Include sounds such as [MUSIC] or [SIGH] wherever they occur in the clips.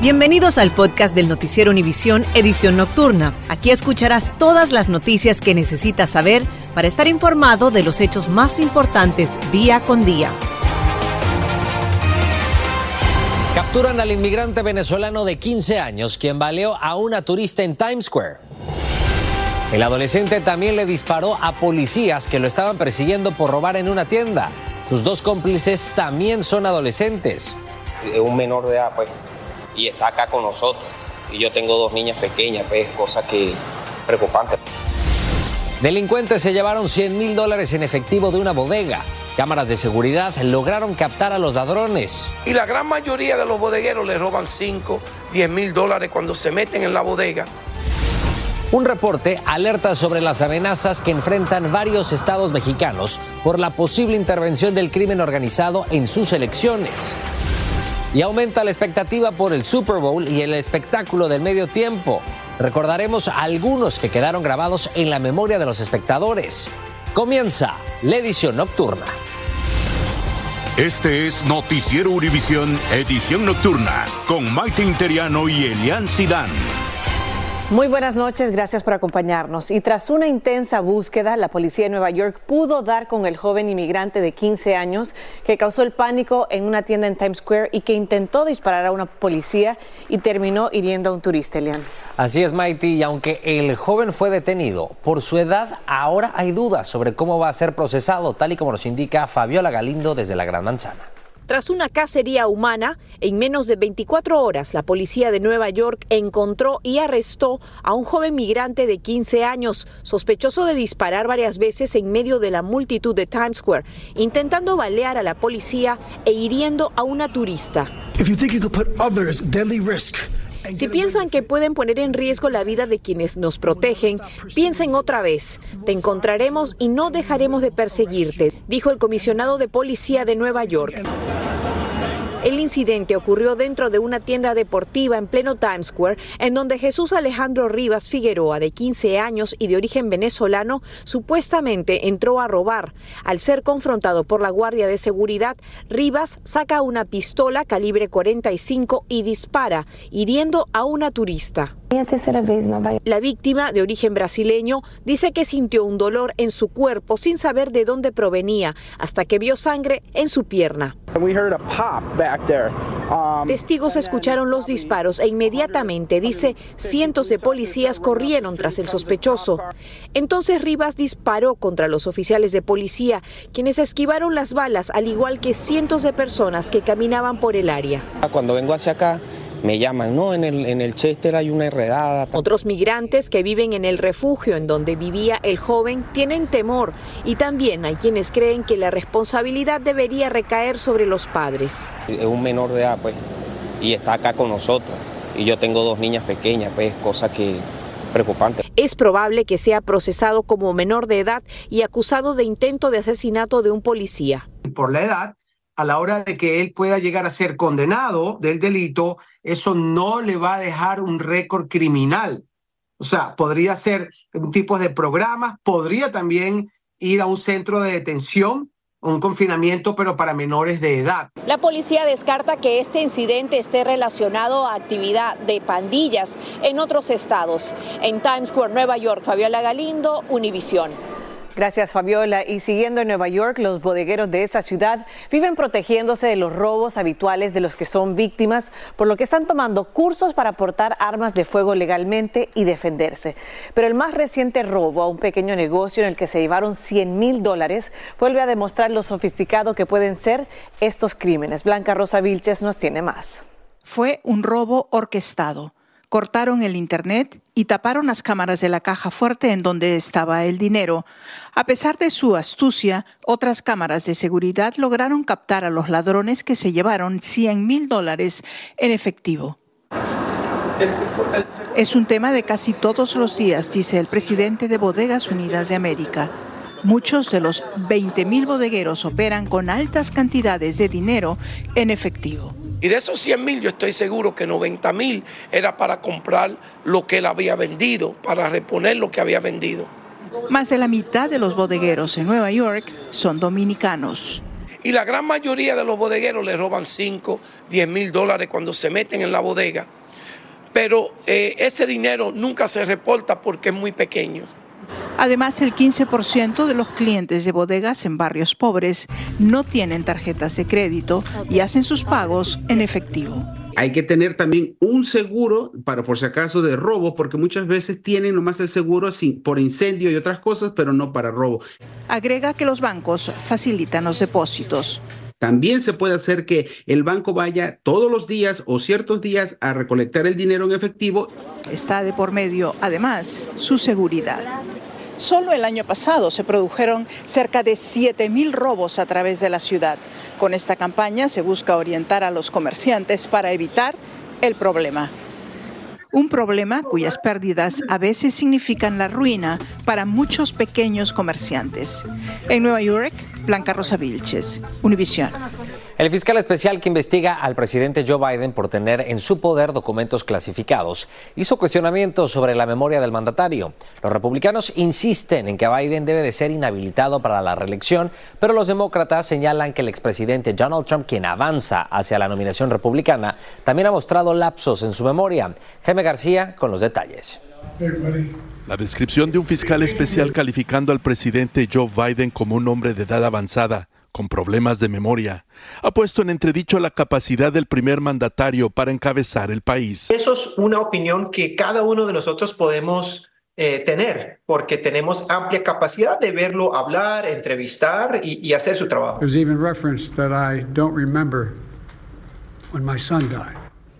Bienvenidos al podcast del Noticiero Univisión Edición Nocturna. Aquí escucharás todas las noticias que necesitas saber para estar informado de los hechos más importantes día con día. Capturan al inmigrante venezolano de 15 años quien baleó a una turista en Times Square. El adolescente también le disparó a policías que lo estaban persiguiendo por robar en una tienda. Sus dos cómplices también son adolescentes. Es un menor de edad, pues, y está acá con nosotros. Y yo tengo dos niñas pequeñas, pues, cosa que preocupante. Delincuentes se llevaron 100 mil dólares en efectivo de una bodega. Cámaras de seguridad lograron captar a los ladrones. Y la gran mayoría de los bodegueros le roban 5, 10 mil dólares cuando se meten en la bodega. Un reporte alerta sobre las amenazas que enfrentan varios estados mexicanos por la posible intervención del crimen organizado en sus elecciones. Y aumenta la expectativa por el Super Bowl y el espectáculo del medio tiempo. Recordaremos algunos que quedaron grabados en la memoria de los espectadores. Comienza la edición nocturna. Este es Noticiero Univisión, edición nocturna, con Maite Interiano y Elian Sidán. Muy buenas noches, gracias por acompañarnos. Y tras una intensa búsqueda, la policía de Nueva York pudo dar con el joven inmigrante de 15 años que causó el pánico en una tienda en Times Square y que intentó disparar a una policía y terminó hiriendo a un turista, Elian. Así es, Mighty, y aunque el joven fue detenido por su edad, ahora hay dudas sobre cómo va a ser procesado, tal y como nos indica Fabiola Galindo desde la Gran Manzana. Tras una cacería humana, en menos de 24 horas la policía de Nueva York encontró y arrestó a un joven migrante de 15 años, sospechoso de disparar varias veces en medio de la multitud de Times Square, intentando balear a la policía e hiriendo a una turista. Si piensan que pueden poner en riesgo la vida de quienes nos protegen, piensen otra vez. Te encontraremos y no dejaremos de perseguirte, dijo el comisionado de policía de Nueva York. El incidente ocurrió dentro de una tienda deportiva en pleno Times Square, en donde Jesús Alejandro Rivas Figueroa, de 15 años y de origen venezolano, supuestamente entró a robar. Al ser confrontado por la Guardia de Seguridad, Rivas saca una pistola calibre 45 y dispara, hiriendo a una turista. La víctima, de origen brasileño, dice que sintió un dolor en su cuerpo sin saber de dónde provenía, hasta que vio sangre en su pierna. Testigos escucharon los disparos e inmediatamente, dice, cientos de policías corrieron tras el sospechoso. Entonces Rivas disparó contra los oficiales de policía, quienes esquivaron las balas, al igual que cientos de personas que caminaban por el área. Cuando vengo hacia acá, me llaman, no, en el, en el Chester hay una enredada. Otros migrantes que viven en el refugio en donde vivía el joven tienen temor y también hay quienes creen que la responsabilidad debería recaer sobre los padres. Es un menor de edad, pues, y está acá con nosotros. Y yo tengo dos niñas pequeñas, pues, cosa que preocupante. Es probable que sea procesado como menor de edad y acusado de intento de asesinato de un policía. Por la edad, a la hora de que él pueda llegar a ser condenado del delito, eso no le va a dejar un récord criminal. O sea, podría ser un tipo de programas, podría también ir a un centro de detención, un confinamiento, pero para menores de edad. La policía descarta que este incidente esté relacionado a actividad de pandillas en otros estados. En Times Square, Nueva York, Fabiola Galindo, Univisión. Gracias, Fabiola. Y siguiendo en Nueva York, los bodegueros de esa ciudad viven protegiéndose de los robos habituales de los que son víctimas, por lo que están tomando cursos para portar armas de fuego legalmente y defenderse. Pero el más reciente robo a un pequeño negocio en el que se llevaron 100 mil dólares vuelve a demostrar lo sofisticado que pueden ser estos crímenes. Blanca Rosa Vilches nos tiene más. Fue un robo orquestado cortaron el Internet y taparon las cámaras de la caja fuerte en donde estaba el dinero. A pesar de su astucia, otras cámaras de seguridad lograron captar a los ladrones que se llevaron 100 mil dólares en efectivo. Es un tema de casi todos los días, dice el presidente de Bodegas Unidas de América. Muchos de los 20.000 bodegueros operan con altas cantidades de dinero en efectivo. Y de esos 100 mil, yo estoy seguro que 90 mil era para comprar lo que él había vendido, para reponer lo que había vendido. Más de la mitad de los bodegueros en Nueva York son dominicanos. Y la gran mayoría de los bodegueros le roban 5, 10 mil dólares cuando se meten en la bodega. Pero eh, ese dinero nunca se reporta porque es muy pequeño. Además, el 15% de los clientes de bodegas en barrios pobres no tienen tarjetas de crédito y hacen sus pagos en efectivo. Hay que tener también un seguro para por si acaso de robo, porque muchas veces tienen nomás el seguro por incendio y otras cosas, pero no para robo. Agrega que los bancos facilitan los depósitos. También se puede hacer que el banco vaya todos los días o ciertos días a recolectar el dinero en efectivo. Está de por medio, además, su seguridad. Solo el año pasado se produjeron cerca de 7.000 robos a través de la ciudad. Con esta campaña se busca orientar a los comerciantes para evitar el problema. Un problema cuyas pérdidas a veces significan la ruina para muchos pequeños comerciantes. En Nueva York, Blanca Rosa Vilches, Univisión. El fiscal especial que investiga al presidente Joe Biden por tener en su poder documentos clasificados hizo cuestionamientos sobre la memoria del mandatario. Los republicanos insisten en que Biden debe de ser inhabilitado para la reelección, pero los demócratas señalan que el expresidente Donald Trump, quien avanza hacia la nominación republicana, también ha mostrado lapsos en su memoria. Jaime García con los detalles. La descripción de un fiscal especial calificando al presidente Joe Biden como un hombre de edad avanzada con problemas de memoria, ha puesto en entredicho la capacidad del primer mandatario para encabezar el país. Eso es una opinión que cada uno de nosotros podemos eh, tener, porque tenemos amplia capacidad de verlo hablar, entrevistar y, y hacer su trabajo.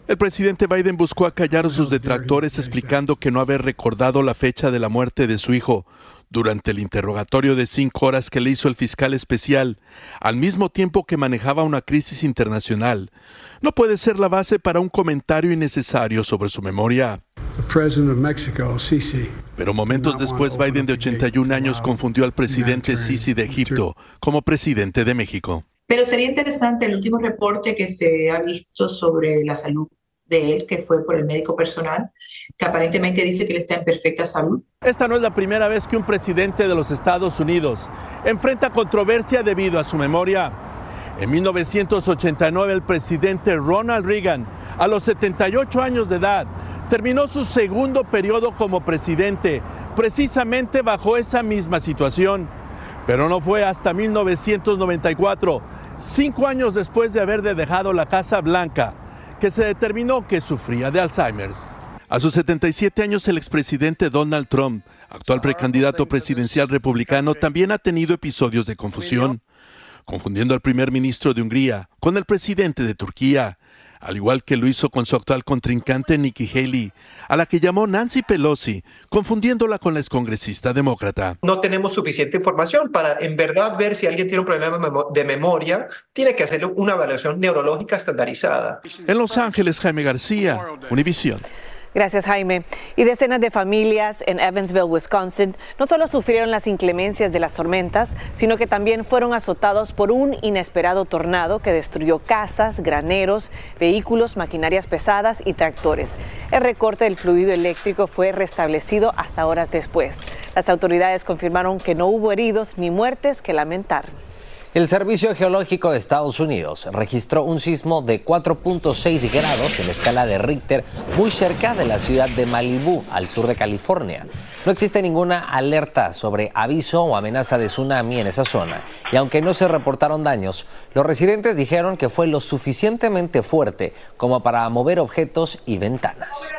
El presidente Biden buscó acallar a sus detractores explicando que no haber recordado la fecha de la muerte de su hijo durante el interrogatorio de cinco horas que le hizo el fiscal especial, al mismo tiempo que manejaba una crisis internacional, no puede ser la base para un comentario innecesario sobre su memoria. Pero momentos después, Biden, de 81 años, confundió al presidente Sisi de Egipto como presidente de México. Pero sería interesante el último reporte que se ha visto sobre la salud de él, que fue por el médico personal, que aparentemente dice que él está en perfecta salud. Esta no es la primera vez que un presidente de los Estados Unidos enfrenta controversia debido a su memoria. En 1989 el presidente Ronald Reagan, a los 78 años de edad, terminó su segundo periodo como presidente, precisamente bajo esa misma situación. Pero no fue hasta 1994, cinco años después de haber dejado la Casa Blanca, que se determinó que sufría de Alzheimer's. A sus 77 años, el expresidente Donald Trump, actual precandidato presidencial republicano, también ha tenido episodios de confusión, confundiendo al primer ministro de Hungría con el presidente de Turquía, al igual que lo hizo con su actual contrincante Nikki Haley, a la que llamó Nancy Pelosi, confundiéndola con la excongresista demócrata. No tenemos suficiente información para en verdad ver si alguien tiene un problema de memoria, tiene que hacer una evaluación neurológica estandarizada. En Los Ángeles, Jaime García, Univisión. Gracias, Jaime. Y decenas de familias en Evansville, Wisconsin, no solo sufrieron las inclemencias de las tormentas, sino que también fueron azotados por un inesperado tornado que destruyó casas, graneros, vehículos, maquinarias pesadas y tractores. El recorte del fluido eléctrico fue restablecido hasta horas después. Las autoridades confirmaron que no hubo heridos ni muertes que lamentar. El Servicio Geológico de Estados Unidos registró un sismo de 4.6 grados en la escala de Richter muy cerca de la ciudad de Malibú, al sur de California. No existe ninguna alerta sobre aviso o amenaza de tsunami en esa zona y aunque no se reportaron daños, los residentes dijeron que fue lo suficientemente fuerte como para mover objetos y ventanas.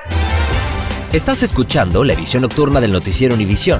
Estás escuchando la edición nocturna del noticiero Univisión.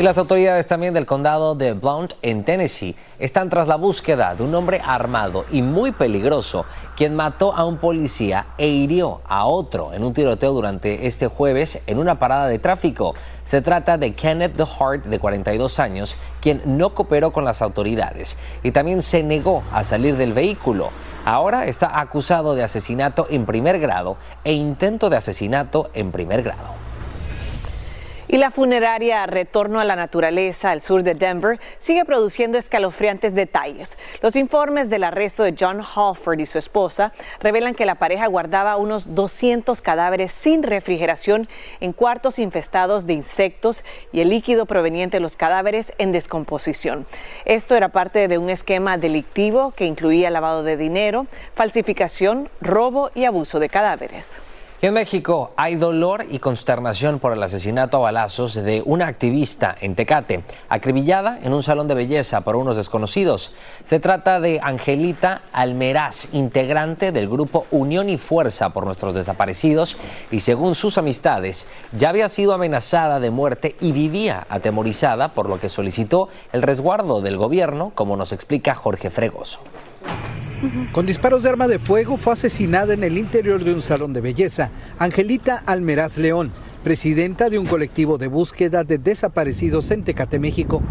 Y las autoridades también del condado de Blount, en Tennessee, están tras la búsqueda de un hombre armado y muy peligroso quien mató a un policía e hirió a otro en un tiroteo durante este jueves en una parada de tráfico. Se trata de Kenneth DeHart, de 42 años, quien no cooperó con las autoridades y también se negó a salir del vehículo. Ahora está acusado de asesinato en primer grado e intento de asesinato en primer grado. Y la funeraria Retorno a la Naturaleza al sur de Denver sigue produciendo escalofriantes detalles. Los informes del arresto de John Halford y su esposa revelan que la pareja guardaba unos 200 cadáveres sin refrigeración en cuartos infestados de insectos y el líquido proveniente de los cadáveres en descomposición. Esto era parte de un esquema delictivo que incluía lavado de dinero, falsificación, robo y abuso de cadáveres en México hay dolor y consternación por el asesinato a balazos de una activista en Tecate, acribillada en un salón de belleza por unos desconocidos. Se trata de Angelita Almeraz, integrante del grupo Unión y Fuerza por nuestros desaparecidos y según sus amistades ya había sido amenazada de muerte y vivía atemorizada por lo que solicitó el resguardo del gobierno, como nos explica Jorge Fregoso. Con disparos de arma de fuego fue asesinada en el interior de un salón de belleza. Angelita Almeraz León, presidenta de un colectivo de búsqueda de desaparecidos en Tecate, México.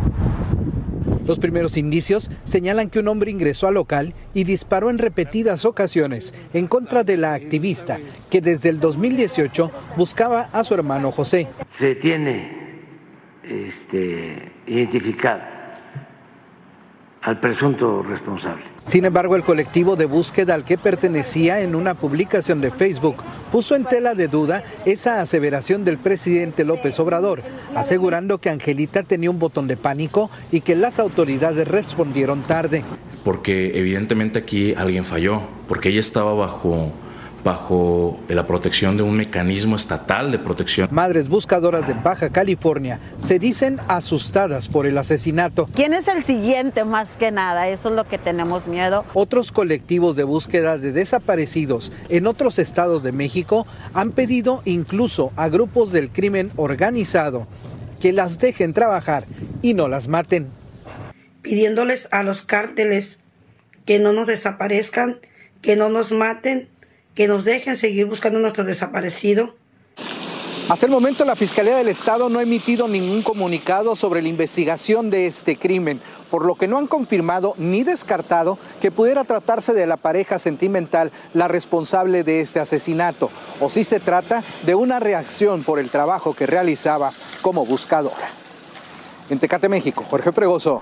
Los primeros indicios señalan que un hombre ingresó al local y disparó en repetidas ocasiones en contra de la activista que desde el 2018 buscaba a su hermano José. Se tiene este, identificado al presunto responsable. Sin embargo, el colectivo de búsqueda al que pertenecía en una publicación de Facebook puso en tela de duda esa aseveración del presidente López Obrador, asegurando que Angelita tenía un botón de pánico y que las autoridades respondieron tarde. Porque evidentemente aquí alguien falló, porque ella estaba bajo bajo la protección de un mecanismo estatal de protección. Madres buscadoras de Baja California se dicen asustadas por el asesinato. ¿Quién es el siguiente más que nada? Eso es lo que tenemos miedo. Otros colectivos de búsqueda de desaparecidos en otros estados de México han pedido incluso a grupos del crimen organizado que las dejen trabajar y no las maten. Pidiéndoles a los cárteles que no nos desaparezcan, que no nos maten que nos dejen seguir buscando a nuestro desaparecido. Hasta el momento la Fiscalía del Estado no ha emitido ningún comunicado sobre la investigación de este crimen, por lo que no han confirmado ni descartado que pudiera tratarse de la pareja sentimental la responsable de este asesinato, o si se trata de una reacción por el trabajo que realizaba como buscadora. En Tecate, México, Jorge Fregoso,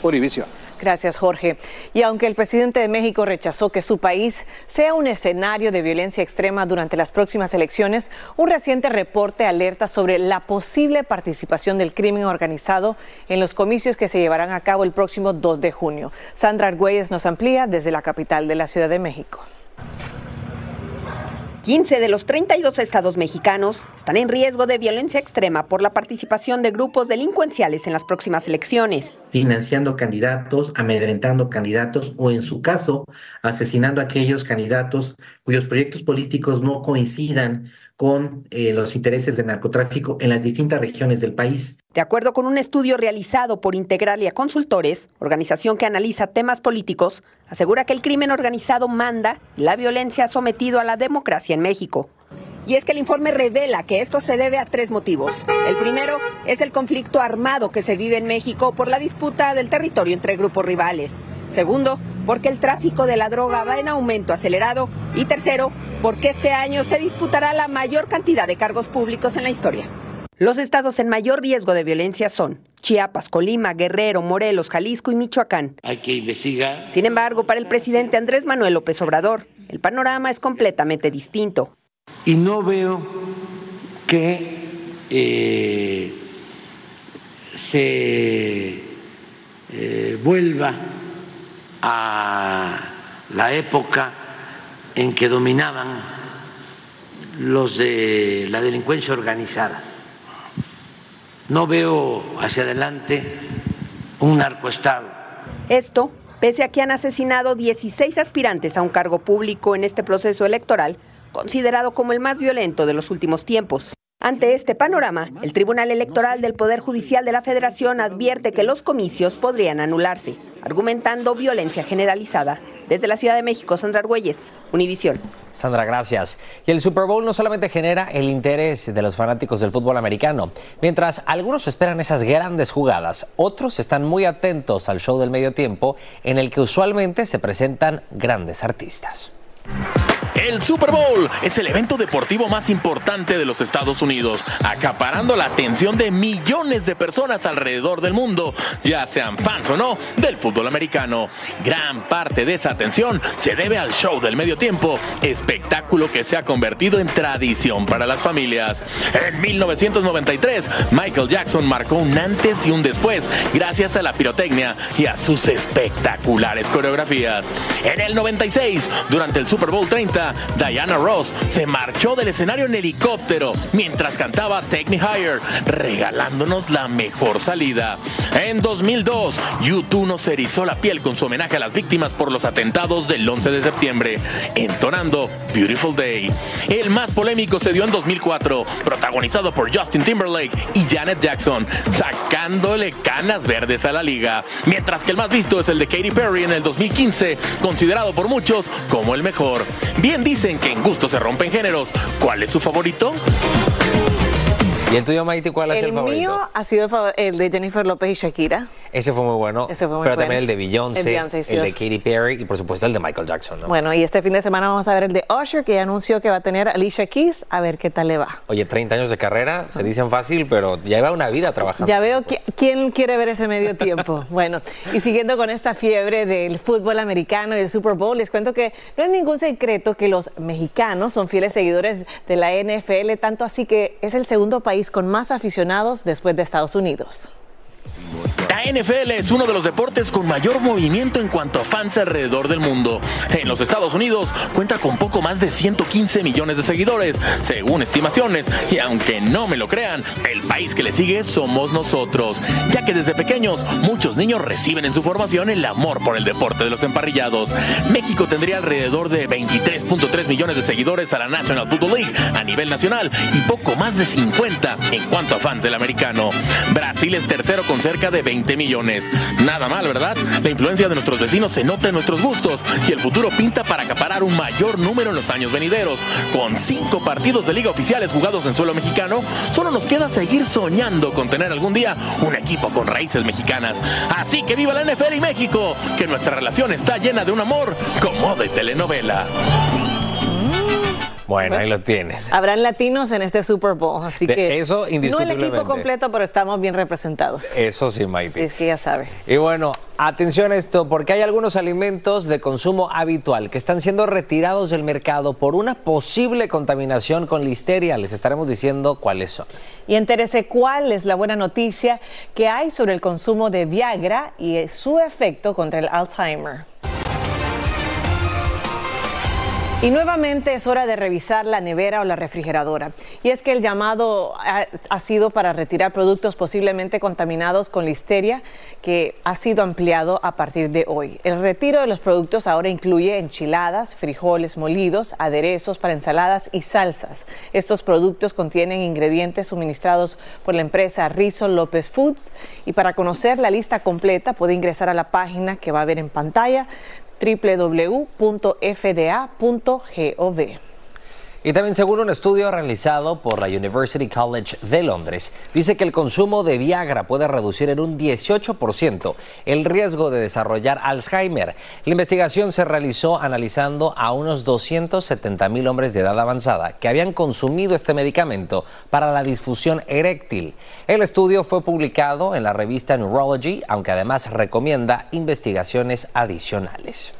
Univisión. Gracias, Jorge. Y aunque el presidente de México rechazó que su país sea un escenario de violencia extrema durante las próximas elecciones, un reciente reporte alerta sobre la posible participación del crimen organizado en los comicios que se llevarán a cabo el próximo 2 de junio. Sandra Argüelles nos amplía desde la capital de la Ciudad de México. 15 de los 32 estados mexicanos están en riesgo de violencia extrema por la participación de grupos delincuenciales en las próximas elecciones. Financiando candidatos, amedrentando candidatos o en su caso, asesinando a aquellos candidatos cuyos proyectos políticos no coincidan con eh, los intereses del narcotráfico en las distintas regiones del país. De acuerdo con un estudio realizado por Integralia Consultores, organización que analiza temas políticos, asegura que el crimen organizado manda y la violencia ha sometido a la democracia en México. Y es que el informe revela que esto se debe a tres motivos. El primero es el conflicto armado que se vive en México por la disputa del territorio entre grupos rivales. Segundo, porque el tráfico de la droga va en aumento acelerado. Y tercero, porque este año se disputará la mayor cantidad de cargos públicos en la historia. Los estados en mayor riesgo de violencia son Chiapas, Colima, Guerrero, Morelos, Jalisco y Michoacán. Hay que investigar. Sin embargo, para el presidente Andrés Manuel López Obrador, el panorama es completamente distinto. Y no veo que eh, se eh, vuelva a la época en que dominaban los de la delincuencia organizada. No veo hacia adelante un narcoestado. Esto, pese a que han asesinado 16 aspirantes a un cargo público en este proceso electoral, considerado como el más violento de los últimos tiempos. Ante este panorama, el Tribunal Electoral del Poder Judicial de la Federación advierte que los comicios podrían anularse, argumentando violencia generalizada. Desde la Ciudad de México, Sandra Argüelles, Univisión. Sandra, gracias. Y el Super Bowl no solamente genera el interés de los fanáticos del fútbol americano. Mientras algunos esperan esas grandes jugadas, otros están muy atentos al show del medio tiempo en el que usualmente se presentan grandes artistas. El Super Bowl es el evento deportivo más importante de los Estados Unidos, acaparando la atención de millones de personas alrededor del mundo, ya sean fans o no del fútbol americano. Gran parte de esa atención se debe al show del medio tiempo, espectáculo que se ha convertido en tradición para las familias. En 1993, Michael Jackson marcó un antes y un después gracias a la pirotecnia y a sus espectaculares coreografías. En el 96, durante el Super Bowl 30, Diana Ross se marchó del escenario en helicóptero mientras cantaba Take Me Higher, regalándonos la mejor salida. En 2002, YouTube nos erizó la piel con su homenaje a las víctimas por los atentados del 11 de septiembre, entonando Beautiful Day. El más polémico se dio en 2004, protagonizado por Justin Timberlake y Janet Jackson, sacándole canas verdes a la liga, mientras que el más visto es el de Katy Perry en el 2015, considerado por muchos como el mejor. Bien dicen que en gusto se rompen géneros. ¿Cuál es su favorito? ¿Y el tuyo, Maite, cuál es el, El favorito? mío ha sido el de Jennifer López y Shakira. Ese fue muy bueno. Ese fue muy pero bueno. también el de El Beyoncé, sí. el de Katy Perry y por supuesto el de Michael Jackson. ¿no? Bueno, y este fin de semana vamos a ver el de Usher, que ya anunció que va a tener Alicia Keys. A ver qué tal le va. Oye, 30 años de carrera, se dicen fácil, pero lleva una vida trabajando. Ya veo qui- quién quiere ver ese medio tiempo. [LAUGHS] Bueno, y siguiendo con esta fiebre del fútbol americano y del Super Bowl, les cuento que no es ningún secreto que los mexicanos son fieles seguidores de la NFL, tanto así que es el segundo país con más aficionados después de Estados Unidos. NFL es uno de los deportes con mayor movimiento en cuanto a fans alrededor del mundo. En los Estados Unidos cuenta con poco más de 115 millones de seguidores, según estimaciones, y aunque no me lo crean, el país que le sigue somos nosotros, ya que desde pequeños muchos niños reciben en su formación el amor por el deporte de los emparrillados. México tendría alrededor de 23.3 millones de seguidores a la National Football League a nivel nacional y poco más de 50 en cuanto a fans del americano. Brasil es tercero con cerca de 20 millones. Nada mal, ¿verdad? La influencia de nuestros vecinos se nota en nuestros gustos y el futuro pinta para acaparar un mayor número en los años venideros. Con cinco partidos de liga oficiales jugados en suelo mexicano, solo nos queda seguir soñando con tener algún día un equipo con raíces mexicanas. Así que viva la NFL y México, que nuestra relación está llena de un amor como de telenovela. Bueno, ahí lo tiene. Habrán latinos en este Super Bowl, así De que eso, no el indiscutiblemente. equipo completo, pero estamos bien representados. Eso sí, Maite. Es que ya sabe. Y bueno, atención a esto, porque hay algunos alimentos de consumo habitual que están siendo retirados del mercado por una posible contaminación con listeria. Les estaremos diciendo cuáles son. Y entérese cuál es la buena noticia que hay sobre el consumo de Viagra y su efecto contra el Alzheimer. Y nuevamente es hora de revisar la nevera o la refrigeradora. Y es que el llamado ha, sido para retirar productos posiblemente contaminados con listeria, que ha sido ampliado a partir de hoy. El retiro de los productos ahora incluye enchiladas, frijoles molidos, aderezos para ensaladas y salsas. Estos productos contienen ingredientes suministrados por la empresa Rizzo López Foods. Y para conocer la lista completa puede ingresar a la página que va a ver en pantalla www.fda.gov. Y también según un estudio realizado por la University College de Londres, dice que el consumo de Viagra puede reducir en un 18% el riesgo de desarrollar Alzheimer. La investigación se realizó analizando a unos 270 mil hombres de edad avanzada que habían consumido este medicamento para la disfusión eréctil. El estudio fue publicado en la revista Neurology, aunque además recomienda investigaciones adicionales.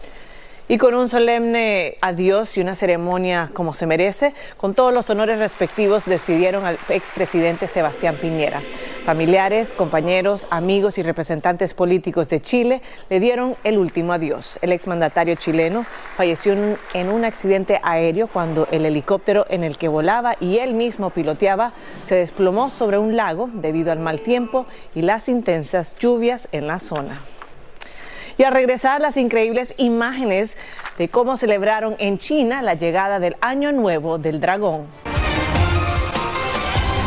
Y con un solemne adiós y una ceremonia como se merece, con todos los honores respectivos, despidieron al expresidente Sebastián Piñera. Familiares, compañeros, amigos y representantes políticos de Chile le dieron el último adiós. El exmandatario chileno falleció en un accidente aéreo cuando el helicóptero en el que volaba y él mismo piloteaba se desplomó sobre un lago debido al mal tiempo y las intensas lluvias en la zona. Y a regresar las increíbles imágenes de cómo celebraron en China la llegada del Año Nuevo del Dragón.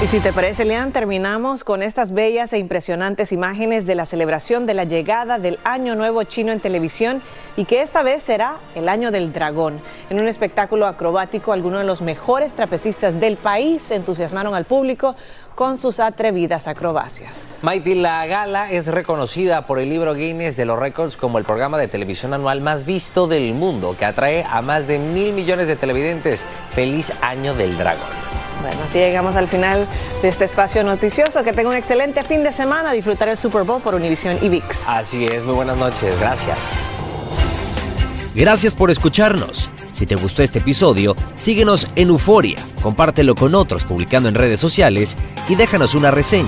Y si te parece, Lean, terminamos con estas bellas e impresionantes imágenes de la celebración de la llegada del Año Nuevo chino en televisión y que esta vez será el Año del Dragón. En un espectáculo acrobático, algunos de los mejores trapecistas del país entusiasmaron al público con sus atrevidas acrobacias. Mighty La Gala es reconocida por el libro Guinness de los Récords como el programa de televisión anual más visto del mundo, que atrae a más de mil millones de televidentes. Feliz Año del Dragón. Bueno, así llegamos al final de este espacio noticioso. Que tenga un excelente fin de semana. Disfrutar el Super Bowl por Univision y VIX. Así es, muy buenas noches. Gracias. Gracias por escucharnos. Si te gustó este episodio, síguenos en Euforia, compártelo con otros publicando en redes sociales y déjanos una reseña.